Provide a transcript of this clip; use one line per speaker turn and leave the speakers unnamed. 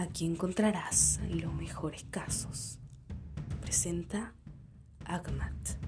Aquí encontrarás los mejores casos. Presenta Agmat.